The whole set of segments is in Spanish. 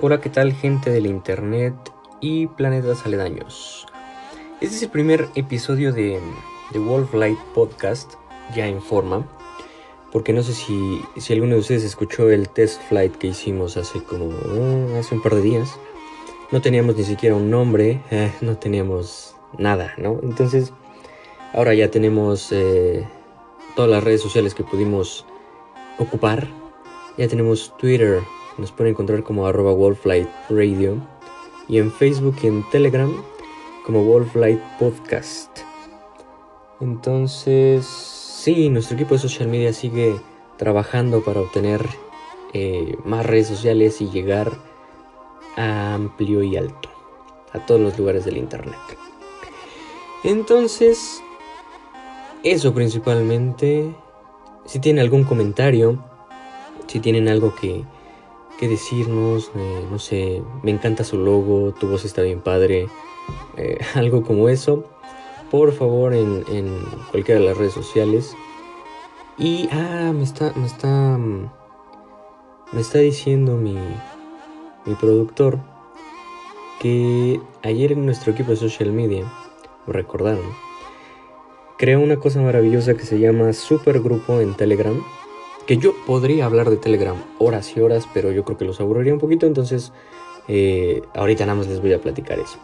Hola, ¿qué tal gente del internet y planetas aledaños? Este es el primer episodio de, de Wolf Light Podcast, ya en forma, porque no sé si, si alguno de ustedes escuchó el test flight que hicimos hace como uh, hace un par de días. No teníamos ni siquiera un nombre, eh, no teníamos nada, ¿no? Entonces, ahora ya tenemos eh, todas las redes sociales que pudimos ocupar. Ya tenemos Twitter, nos pueden encontrar como arroba Wolflight Radio. Y en Facebook y en Telegram como Wolflight Podcast. Entonces, sí, nuestro equipo de social media sigue trabajando para obtener eh, más redes sociales y llegar a amplio y alto a todos los lugares del internet. Entonces, eso principalmente. Si tienen algún comentario, si tienen algo que, que decirnos, eh, no sé, me encanta su logo, tu voz está bien padre, eh, algo como eso, por favor en, en, cualquiera de las redes sociales. Y, ah, me está, me está, me está diciendo mi, mi productor que ayer en nuestro equipo de social media, me recordaron, creó una cosa maravillosa que se llama Supergrupo en Telegram que yo podría hablar de Telegram horas y horas, pero yo creo que los aburriría un poquito, entonces eh, ahorita nada más les voy a platicar eso.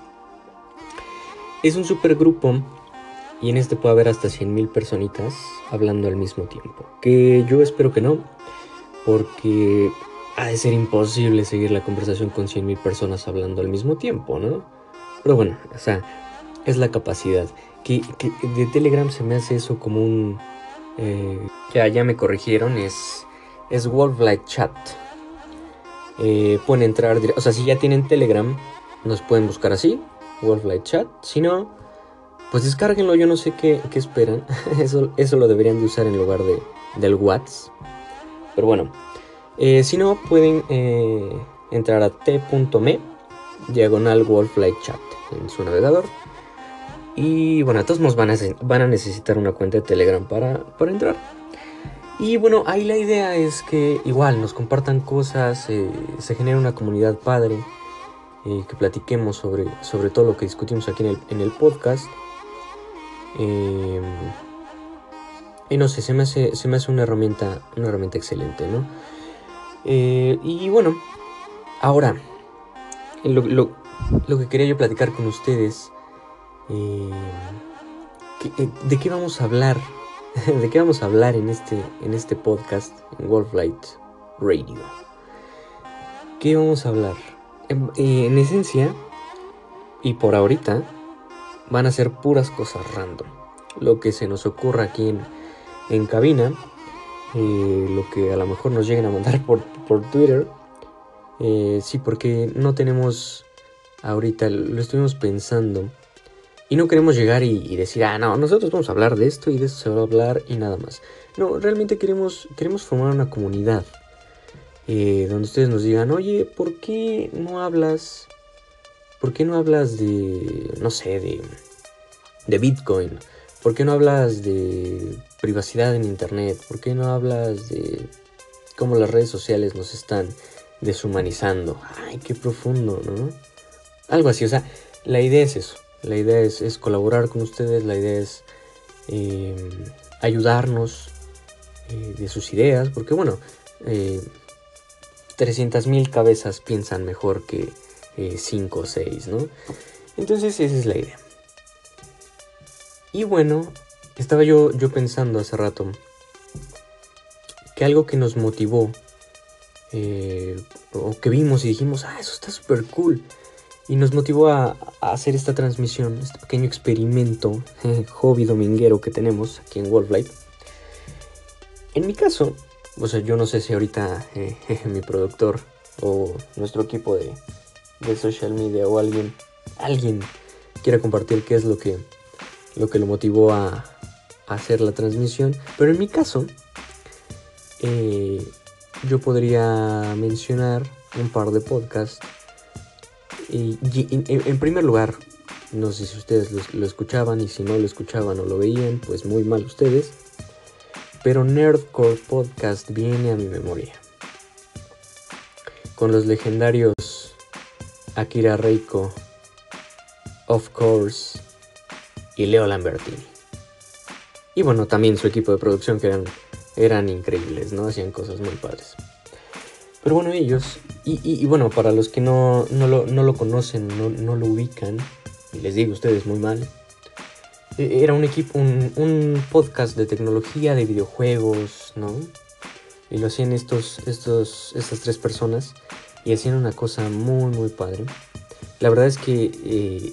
Es un super grupo y en este puede haber hasta 100.000 personitas hablando al mismo tiempo. Que yo espero que no, porque ha de ser imposible seguir la conversación con 100.000 personas hablando al mismo tiempo, ¿no? Pero bueno, o sea, es la capacidad. Que, que de Telegram se me hace eso como un eh, ya, ya me corrigieron, es, es Chat. Eh, pueden entrar, o sea, si ya tienen Telegram, nos pueden buscar así, Wolflight Chat. Si no, pues descárguenlo, yo no sé qué, esperan. eso, eso lo deberían de usar en lugar de, del WhatsApp. Pero bueno, eh, si no, pueden entrar a t.me, diagonal Wolflight Chat en su navegador. Y bueno, todos modos van a, van a necesitar una cuenta de Telegram para, para entrar. Y bueno, ahí la idea es que igual nos compartan cosas, eh, se genere una comunidad padre, eh, que platiquemos sobre, sobre todo lo que discutimos aquí en el, en el podcast. Eh, y no sé, se me hace, se me hace una, herramienta, una herramienta excelente, ¿no? y bueno, ahora, lo, lo, lo que quería yo platicar con ustedes ¿De qué vamos a hablar? ¿De qué vamos a hablar en este, en este podcast, en Wolflight Radio? ¿Qué vamos a hablar? En, eh, en, esencia, y por ahorita, van a ser puras cosas random. Lo que se nos ocurra aquí en, en cabina, lo que a lo mejor nos lleguen a mandar por, por Twitter. sí, porque no tenemos ahorita, lo estuvimos pensando y no queremos llegar y, decir, ah, no, nosotros vamos a hablar de esto y de esto se va a hablar y nada más. No, realmente queremos, queremos formar una comunidad eh, donde ustedes nos digan, oye, ¿por qué no hablas? ¿Por qué no hablas de, no sé, de, de Bitcoin? ¿Por qué no hablas de privacidad en Internet? ¿Por qué no hablas de cómo las redes sociales nos están deshumanizando? Ay, qué profundo, ¿no? Algo así, o sea, la idea es eso la idea es, colaborar con ustedes, la idea es eh, ayudarnos eh, de sus ideas, porque bueno, eh, 300.000 cabezas piensan mejor que 5 o 6, ¿no? Entonces esa es la idea. Y bueno, estaba yo, yo pensando hace rato que algo que nos motivó, o que vimos y dijimos, ah, eso está súper cool y nos motivó a, hacer esta transmisión, este pequeño experimento, hobby dominguero que tenemos aquí en Wolf En mi caso, o sea, yo no sé si ahorita eh, mi productor o nuestro equipo de, social media o alguien, alguien quiera compartir qué es lo que lo, que lo motivó a, hacer la transmisión. Pero en mi caso, eh, yo podría mencionar un par de podcasts en, primer lugar, no sé si ustedes lo, escuchaban y si no lo escuchaban o lo veían, pues muy mal ustedes. Pero Nerdcore Podcast viene a mi memoria. con los legendarios Akira Reiko, Of Course y Leo Lambertini. Y bueno, también su equipo de producción que eran, eran increíbles, ¿no? Hacían cosas muy padres. Pero bueno, ellos, y, bueno, para los que no, lo, conocen, no, lo ubican, y les digo ustedes muy mal, e, era un equipo, un, un, podcast de tecnología, de videojuegos, ¿no? Y lo hacían estos, estos, estas tres personas y hacían una cosa muy, muy padre. La verdad es que eh,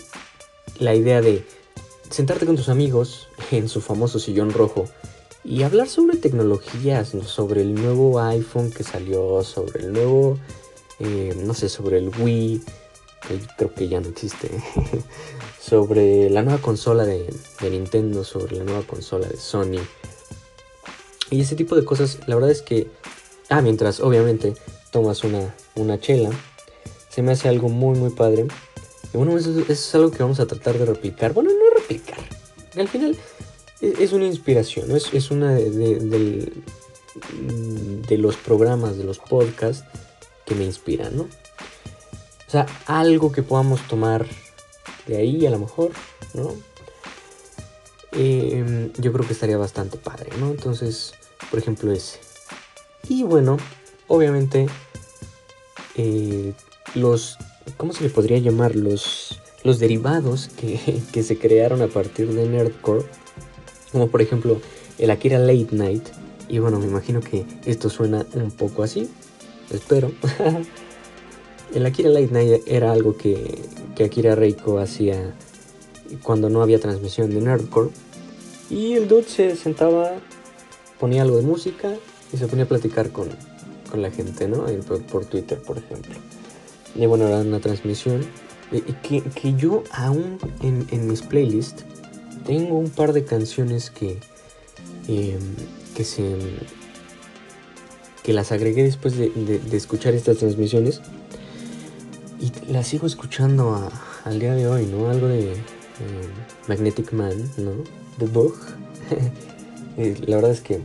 la idea de sentarte con tus amigos en su famoso sillón rojo y hablar sobre tecnologías, sobre el nuevo iPhone que salió, sobre el nuevo, eh, no sé, sobre el Wii, creo que ya no existe, sobre la nueva consola de, de, Nintendo, sobre la nueva consola de Sony. Y ese tipo de cosas, la verdad es que, ah, mientras obviamente tomas una, una chela, se me hace algo muy, muy padre. Y bueno, eso, es algo que vamos a tratar de replicar. Bueno, no replicar. Al final e, es, una inspiración, es, es una de, de, los programas, de los podcasts que me inspiran, ¿no? O sea, algo que podamos tomar de ahí a lo mejor, ¿no? Em, yo creo que estaría bastante padre, ¿no? Entonces, por ejemplo, ese. Y bueno, obviamente, eh, los, ¿cómo se le podría llamar? Los, los derivados que, que se crearon a partir de Nerdcore como por ejemplo el Akira Late Night. Y bueno, me imagino que esto suena un poco así, espero. el Akira Late Night era algo que, que Akira Reiko hacía cuando no había transmisión de Nerdcore. Y el dude se sentaba, ponía algo de música y se ponía a platicar con, con la gente, ¿no? Por, Twitter, por ejemplo. Y bueno, era una transmisión. que, que yo aún en, en mis playlists tengo un par de canciones que, em, que se que las agregué después de, escuchar estas transmisiones y las sigo escuchando al día de hoy, ¿no? Algo de em, Magnetic Man, ¿no? The Book. Eh, la verdad es que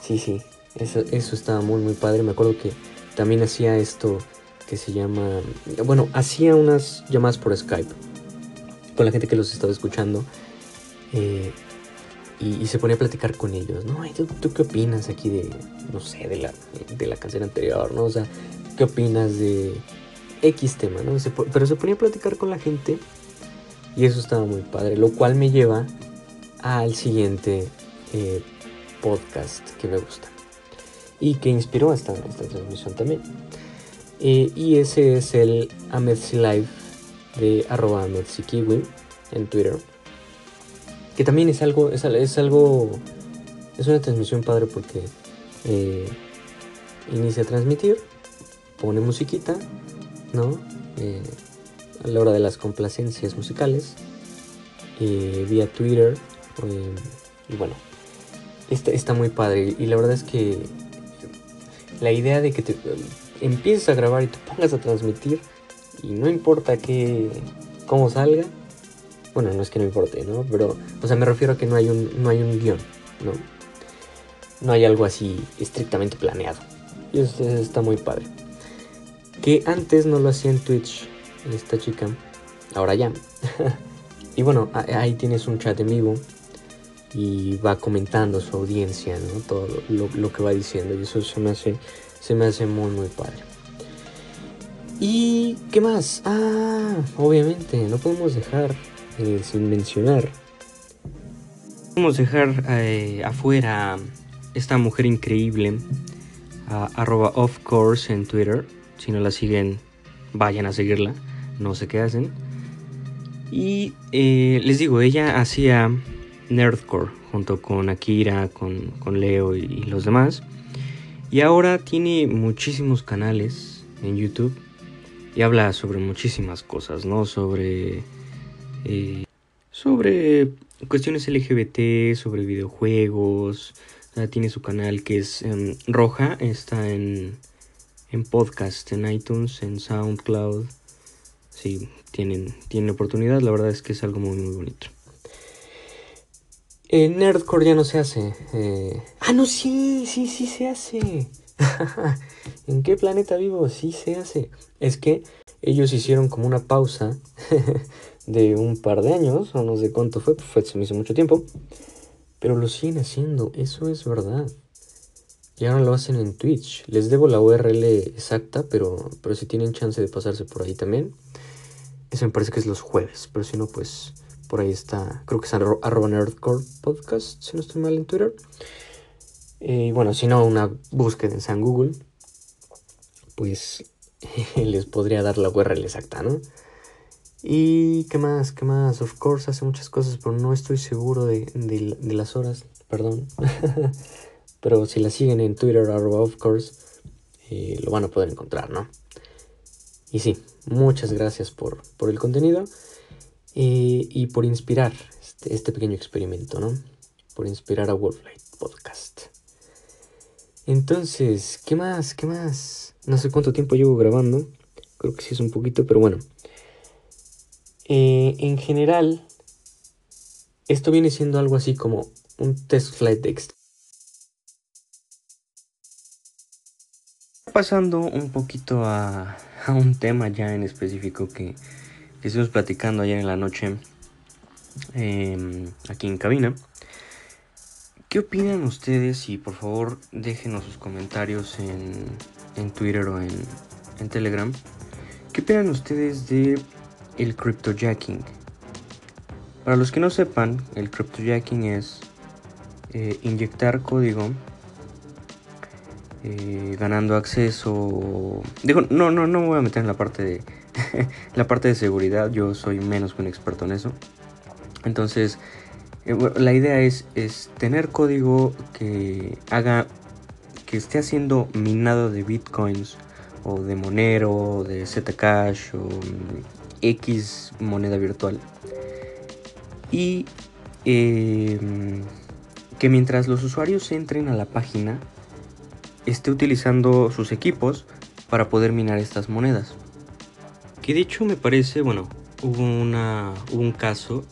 sí, sí, eso, eso estaba muy, muy padre. Me acuerdo que también hacía esto que se llama, bueno, hacía unas llamadas por Skype con la gente que los estaba escuchando eh, y, se ponía a platicar con ellos, ¿no? ¿tú, qué opinas aquí de, no sé, de la, de la canción anterior, ¿no? O sea, ¿qué opinas de X tema, ¿no? pero se ponía a platicar con la gente y eso estaba muy padre, lo cual me lleva al siguiente eh, podcast que me gusta y que inspiró esta, esta transmisión también. Eh, y ese es el Ametsy Live de arroba Kiwi en Twitter que también es algo, es, algo, es una transmisión padre porque eh, inicia a transmitir, pone musiquita, ¿no? Eh, a la hora de las complacencias musicales, eh, vía Twitter, y bueno, está, está muy padre. Y la verdad es que la idea de que te empieces a grabar y te pongas a transmitir, y no importa que, cómo salga, bueno, no es que no importe, ¿no? Pero, o sea, me refiero a que no hay un, no hay un guion, ¿no? No hay algo así estrictamente planeado. Y eso, está muy padre. Que antes no lo hacía en Twitch esta chica, ahora ya. y bueno, ahí tienes un chat en vivo y va comentando su audiencia, ¿no? Todo lo, lo, que va diciendo y eso se me hace, se me hace muy, muy padre. ¿Y qué más? Ah, obviamente, no podemos dejar eh, sin mencionar. Vamos a dejar eh, afuera esta mujer increíble, arroba of course en Twitter. Si no la siguen, vayan a seguirla, no sé qué hacen. Y eh, les digo, ella hacía Nerdcore junto con Akira, con, con Leo y, los demás. Y ahora tiene muchísimos canales en YouTube y habla sobre muchísimas cosas, ¿no? Sobre eh, sobre cuestiones LGBT, sobre videojuegos. tiene su canal que es em, Roja, está en, en podcast, en iTunes, en SoundCloud. Si tienen, tienen oportunidad, la verdad es que es algo muy, muy bonito. En Nerdcore ya no se hace. Eh, ah, no, sí, sí, sí se hace. ¿En qué planeta vivo? Sí se hace. Es que ellos hicieron como una pausa de un par de años, o no sé cuánto fue, pues fue, se me hizo mucho tiempo. Pero lo siguen haciendo, eso es verdad. Y ahora lo hacen en Twitch. Les debo la URL exacta, pero, pero si tienen chance de pasarse por ahí también. Eso me parece que es los jueves, pero si no, pues por ahí está. Creo que es nerdcore podcast, si no estoy mal en Twitter. Y bueno, si no, una búsqueda en San Google, pues les podría dar la URL exacta, ¿no? Y qué más, qué más. Of course hace muchas cosas, pero no estoy seguro de, de las horas, perdón. Pero si la siguen en Twitter, arroba of course, eh, lo van a poder encontrar, ¿no? Y sí, muchas gracias por, el contenido eh, y por inspirar este, este, pequeño experimento, ¿no? Por inspirar a Wolflight Podcast. Entonces, ¿qué más? ¿Qué más? No sé cuánto tiempo llevo grabando. Creo que sí es un poquito, pero bueno. Eh, en general, esto viene siendo algo así como un test flight de pasando un poquito a, un tema ya en específico que, estuvimos platicando ayer en la noche em, aquí en cabina. ¿Qué opinan ustedes? Y por favor déjenos sus comentarios en, Twitter o en, Telegram. ¿Qué opinan ustedes de el cryptojacking? Para los que no sepan, el cryptojacking es eh, inyectar código eh, ganando acceso. Digo, no, no, no me voy a meter en la parte de la parte de seguridad. Yo soy menos que un experto en eso. Entonces, eh, la idea es, es tener código que haga que esté haciendo minado de bitcoins o de Monero, o de Zcash X moneda virtual. Y eh, que mientras los usuarios entren a la página esté utilizando sus equipos para poder minar estas monedas. Que de hecho me parece, bueno, hubo, una, un caso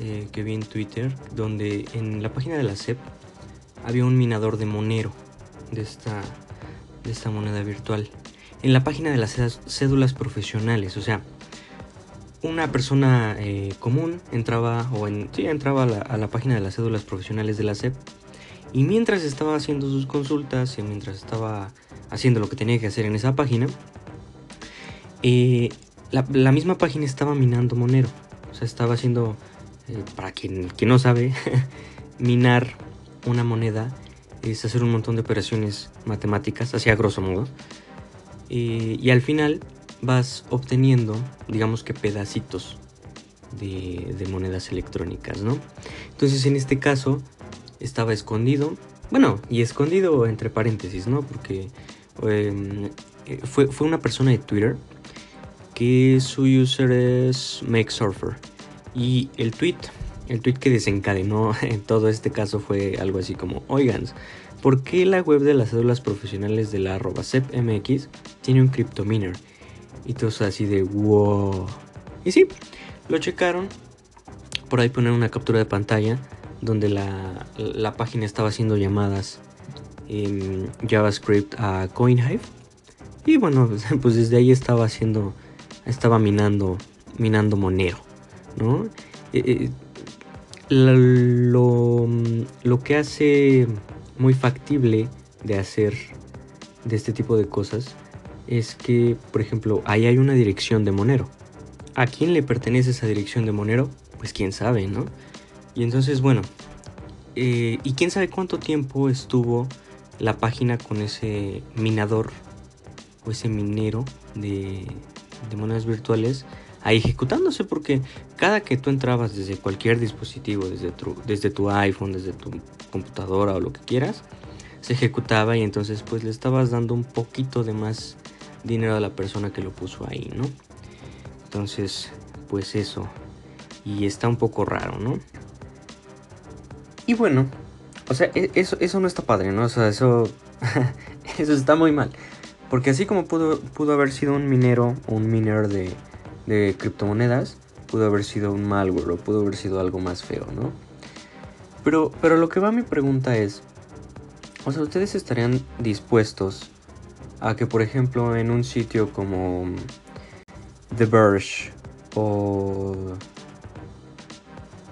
eh, que vi en Twitter donde en la página de la SEP había un minador de Monero de esta, de esta moneda virtual. En la página de las cédulas profesionales, o sea, una persona eh, común entraba o en, entraba a la, página de las cédulas profesionales de la SEP y mientras estaba haciendo sus consultas y mientras estaba haciendo lo que tenía que hacer en esa página, eh, la, misma página estaba minando Monero. O sea, estaba haciendo, eh, para quien, quien, no sabe, minar una moneda es hacer un montón de operaciones matemáticas, así a grosso modo. Y al final vas obteniendo, digamos que pedacitos de, monedas electrónicas, ¿no? Entonces en este caso estaba escondido. Bueno, y escondido entre paréntesis, ¿no? Porque em, eh, fue, fue, una persona de Twitter que su user es MakeSurfer. Y el tweet, el tweet que desencadenó en todo este caso fue algo así como, oigan, ¿por qué la web de las cédulas profesionales de la arroba CEPMX tiene un cryptominer? Y todos así de, wow. Y sí, lo checaron. Por ahí poner una captura de pantalla donde la, página estaba haciendo llamadas en JavaScript a CoinHive. Y bueno, pues desde ahí estaba haciendo, estaba minando, minando Monero, ¿no? Eh, eh, lo, lo que hace muy factible de hacer de este tipo de cosas es que, por ejemplo, ahí hay una dirección de Monero. ¿A quién le pertenece esa dirección de Monero? Pues quién sabe, ¿no? Y entonces, bueno, eh, y quién sabe cuánto tiempo estuvo la página con ese minador o ese minero de, monedas virtuales ahí ejecutándose porque cada que tú entrabas desde cualquier dispositivo, desde tu, desde tu iPhone, desde tu computadora o lo que quieras, se ejecutaba y entonces pues le estabas dando un poquito de más dinero a la persona que lo puso ahí, ¿no? Entonces, pues eso. Y está un poco raro, ¿no? Y bueno, o sea, e, eso, eso no está padre, ¿no? O sea, eso, eso está muy mal. Porque así como pudo, pudo haber sido un minero un miner de, de criptomonedas, pudo haber sido un malware o pudo haber sido algo más feo, ¿no? Pero, pero lo que va a mi pregunta es, O sea, ustedes estarían dispuestos a que, por ejemplo, en un sitio como The Verge o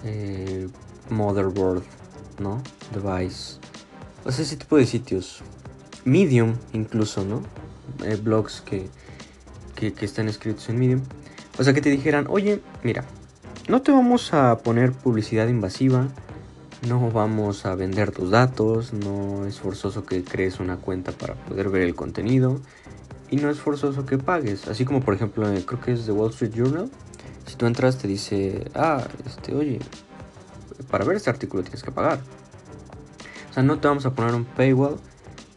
eh, Motherboard, ¿no? Device. O sea, ese tipo de sitios. Medium, incluso, ¿no? Eh, blogs que, que, que están escritos en Medium. O sea, que te dijeran, oye, mira, no te vamos a poner publicidad invasiva, no vamos a vender tus datos, no es forzoso que crees una cuenta para poder ver el contenido y no es forzoso que pagues. Así como por ejemplo, eh, creo que es The Wall Street Journal. Si tú entras te dice, ah, este, oye, para ver este artículo tienes que pagar. O sea, no te vamos a poner un paywall.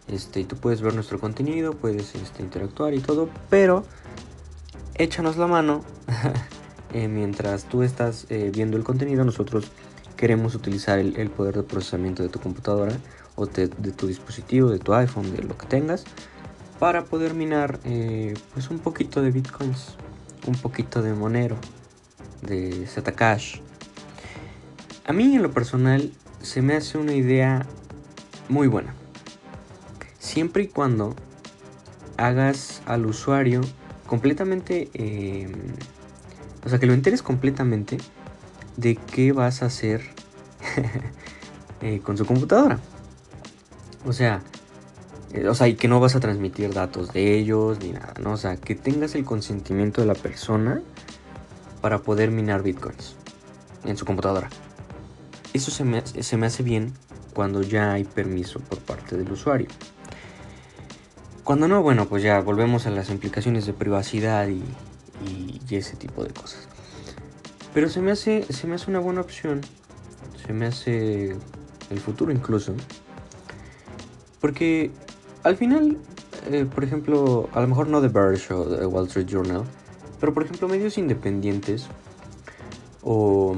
Este, y tú puedes ver nuestro contenido, puedes este, interactuar y todo, pero échanos la mano eh, mientras tú estás eh, viendo el contenido, nosotros queremos utilizar el, poder de procesamiento de tu computadora o de, tu dispositivo, de tu iPhone, de lo que tengas, para poder minar eh, pues un poquito de bitcoins, un poquito de Monero, de Zcash. A mí en lo personal se me hace una idea muy buena. Siempre y cuando hagas al usuario completamente, em, o sea, que lo enteres completamente de qué vas a hacer eh, con su computadora. O sea, eh, o sea, y que no vas a transmitir datos de ellos ni nada, ¿no? O sea, que tengas el consentimiento de la persona para poder minar bitcoins en su computadora. Eso se me, se me hace bien cuando ya hay permiso por parte del usuario. Cuando no, bueno, pues ya volvemos a las implicaciones de privacidad y, y ese tipo de cosas. Pero se me hace, se me hace una buena opción. Se me hace el futuro incluso. Porque al final, eh, por ejemplo, a lo mejor no The Verge o The Wall Street Journal, pero por ejemplo medios independientes o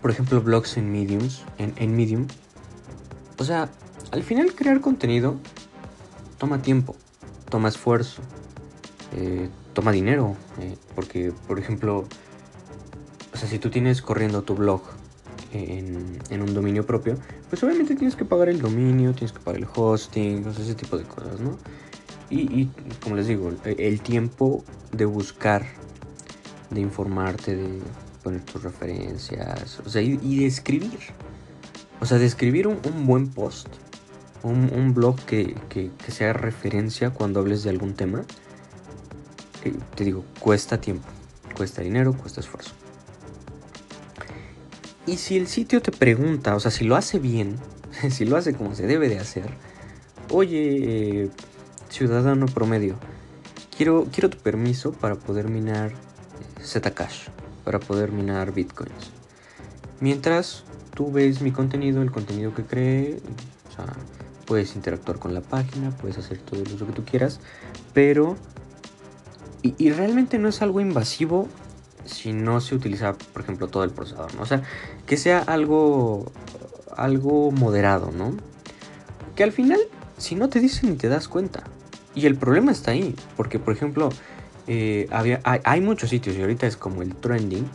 por ejemplo blogs en Mediums, en, Medium. O sea, al final crear contenido toma tiempo, toma esfuerzo, eh, toma dinero, eh, porque por ejemplo sea, si tú tienes corriendo tu blog en, un dominio propio, pues obviamente tienes que pagar el dominio, tienes que pagar el hosting, o sea, ese tipo de cosas, ¿no? Y, como les digo, el, tiempo de buscar, de informarte, de poner tus referencias, o sea, y, de escribir. O sea, de escribir un, buen post, un, blog que, sea referencia cuando hables de algún tema, eh, te digo, cuesta tiempo, cuesta dinero, cuesta esfuerzo. Y si el sitio te pregunta, o sea, si lo hace bien, si lo hace como se debe de hacer, oye, ciudadano promedio, quiero, quiero tu permiso para poder minar eh, Zcash, para poder minar bitcoins. Mientras tú ves mi contenido, el contenido que cree, o sea, puedes interactuar con la página, puedes hacer todo lo que tú quieras, pero... Y realmente no es algo invasivo si no se utiliza, por ejemplo, todo el procesador. O sea, que sea algo, algo moderado, ¿no? Que al final, si no te dicen ni te das cuenta. Y el problema está ahí, porque, por ejemplo, eh, había, hay, muchos sitios, y ahorita es como el trending,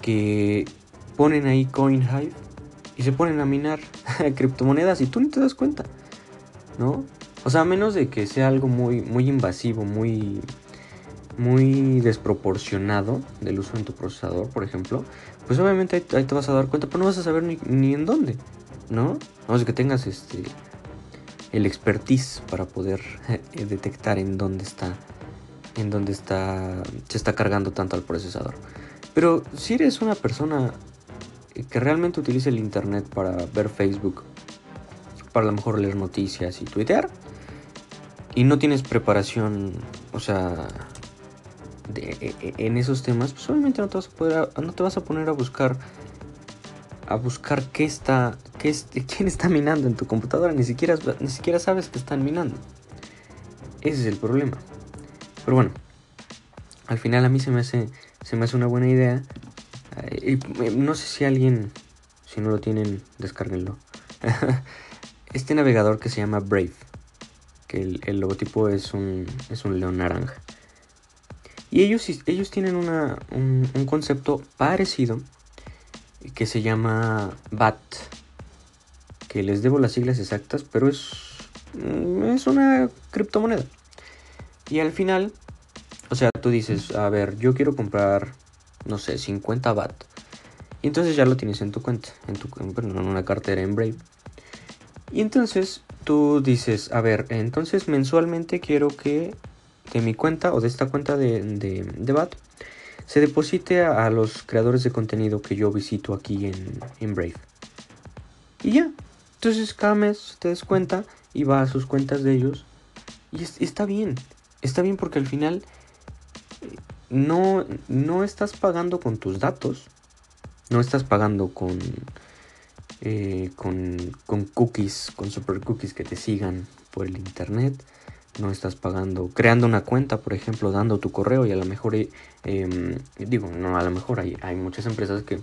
que ponen ahí CoinHive y se ponen a minar criptomonedas y tú ni te das cuenta, ¿no? O sea, a menos de que sea algo muy, muy invasivo, muy muy desproporcionado del uso en tu procesador, por ejemplo, pues obviamente ahí, te vas a dar cuenta, pero no vas a saber ni, en dónde, ¿no? A menos que tengas este el expertise para poder eh, detectar en dónde está en dónde está se está cargando tanto al procesador. Pero si eres una persona que realmente utiliza el internet para ver Facebook, para a lo mejor leer noticias y tuitear, y no tienes preparación, o sea, e, e, en esos temas, pues obviamente no te vas a poner a buscar a buscar qué está, qué es, quién está minando en tu computadora, ni siquiera, ni siquiera sabes que están minando. Ese es el problema. Pero bueno, al final a mí se me hace, se me hace una buena idea. Eh, no sé si alguien, si no lo tienen, descárguenlo. este navegador que se llama Brave, que el, el logotipo es un, es un león naranja. Y ellos, ellos tienen un, concepto parecido que se llama BAT, que les debo las siglas exactas, pero es, mm, es una criptomoneda. Y al final, o sea, tú dices, a ver, yo quiero comprar, no sé, 50 BAT. Y entonces ya lo tienes en tu cuenta, en, tu, en una cartera en Brave. Y entonces tú dices, a ver, entonces mensualmente quiero que de mi cuenta o de esta cuenta de, de, BAT se deposite a, los creadores de contenido que yo visito aquí en, en Brave. Y ya, entonces cada mes te des cuenta y va a sus cuentas de ellos. Y está bien, está bien porque al final eh, no, no estás pagando con tus datos, no estás pagando con, eh, con, con, cookies, con super cookies que te sigan por el internet. No estás pagando, creando una cuenta, por ejemplo, dando tu correo y a lo mejor, eh, em, digo, no, a lo mejor hay, hay muchas empresas que,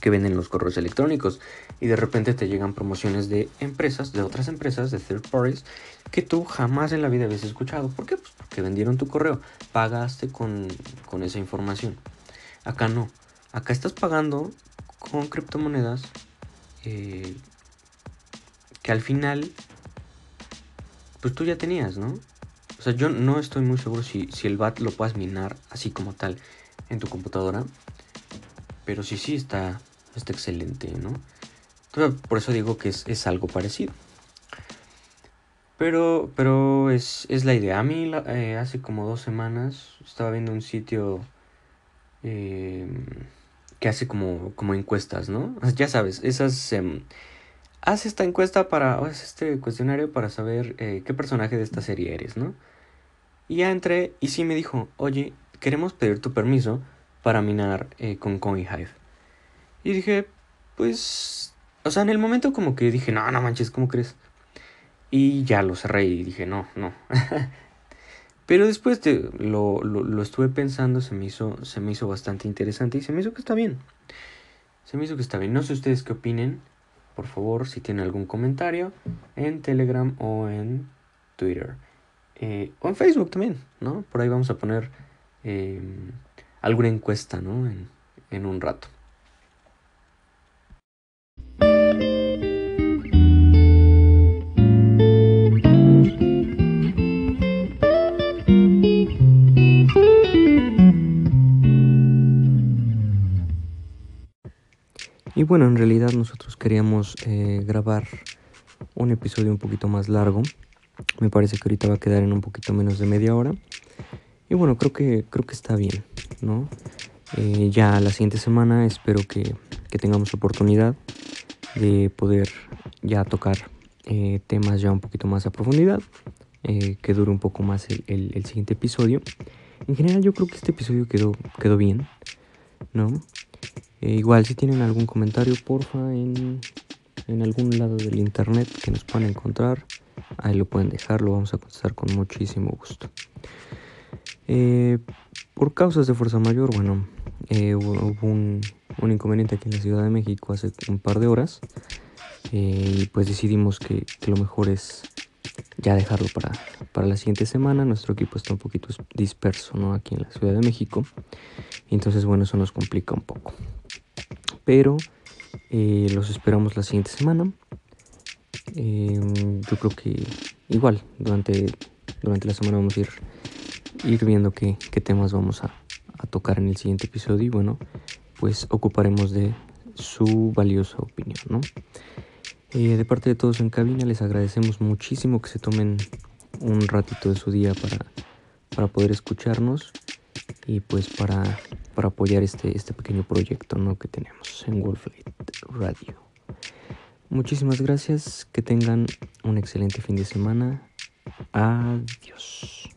que venden los correos electrónicos y de repente te llegan promociones de empresas, de otras empresas, de third parties, que tú jamás en la vida habías escuchado. ¿Por qué? Pues porque vendieron tu correo, pagaste con, con esa información. Acá no, acá estás pagando con criptomonedas eh, que al final, pues tú ya tenías, ¿no? O sea, yo no estoy muy seguro si, si el BAT lo puedas minar así como tal en tu computadora. Pero sí, sí, está, está excelente, ¿no? por eso digo que es, algo parecido. Pero, pero es, la idea. A mí eh, hace como dos semanas estaba viendo un sitio eh, que hace como, como encuestas, ¿no? Ya sabes, esas... Em, haz esta encuesta para... haz este cuestionario para saber eh, qué personaje de esta serie eres, ¿no? Y ya entré y sí me dijo, oye, queremos pedir tu permiso para minar eh, con CoinHive. Y dije, pues... O sea, en el momento como que dije, no, no manches, ¿cómo crees? Y ya lo cerré y dije, no, no. Pero después de, lo, lo, estuve pensando, se me, hizo, se me hizo bastante interesante y se me hizo que está bien. Se me hizo que está bien. No sé ustedes qué opinen. Por favor, si tienen algún comentario en Telegram o en Twitter. Eh, o en Facebook también, ¿no? Por ahí vamos a poner em, alguna encuesta, ¿no? En, en un rato. Y bueno, en realidad nosotros queríamos eh, grabar un episodio un poquito más largo. Me parece que ahorita va a quedar en un poquito menos de media hora. Y bueno, creo que, creo que está bien, ¿no? Eh, ya la siguiente semana espero que, que, tengamos oportunidad de poder ya tocar eh, temas ya un poquito más a profundidad. que dure un poco más el, el, el, siguiente episodio. En general yo creo que este episodio quedó, quedó bien, ¿no? Eh, igual si tienen algún comentario, porfa, en, algún lado del internet que nos puedan encontrar, ahí lo pueden dejar, lo vamos a contestar con muchísimo gusto. Eh, por causas de fuerza mayor, bueno, eh, hubo un, inconveniente aquí en la Ciudad de México hace un par de horas y pues decidimos que, lo mejor es ya dejarlo para, para la siguiente semana. Nuestro equipo está un poquito disperso ¿no? aquí en la Ciudad de México. Entonces, bueno, eso nos complica un poco pero eh, los esperamos la siguiente semana. Em, yo creo que igual durante, durante la semana vamos a ir, ir viendo qué, qué temas vamos a, a, tocar en el siguiente episodio y bueno, pues ocuparemos de su valiosa opinión, ¿no? Eh, de parte de todos en cabina les agradecemos muchísimo que se tomen un ratito de su día para, para poder escucharnos y pues para, para apoyar este, este pequeño proyecto ¿no? que tenemos en Wolflight Radio. Muchísimas gracias, que tengan un excelente fin de semana. Adiós.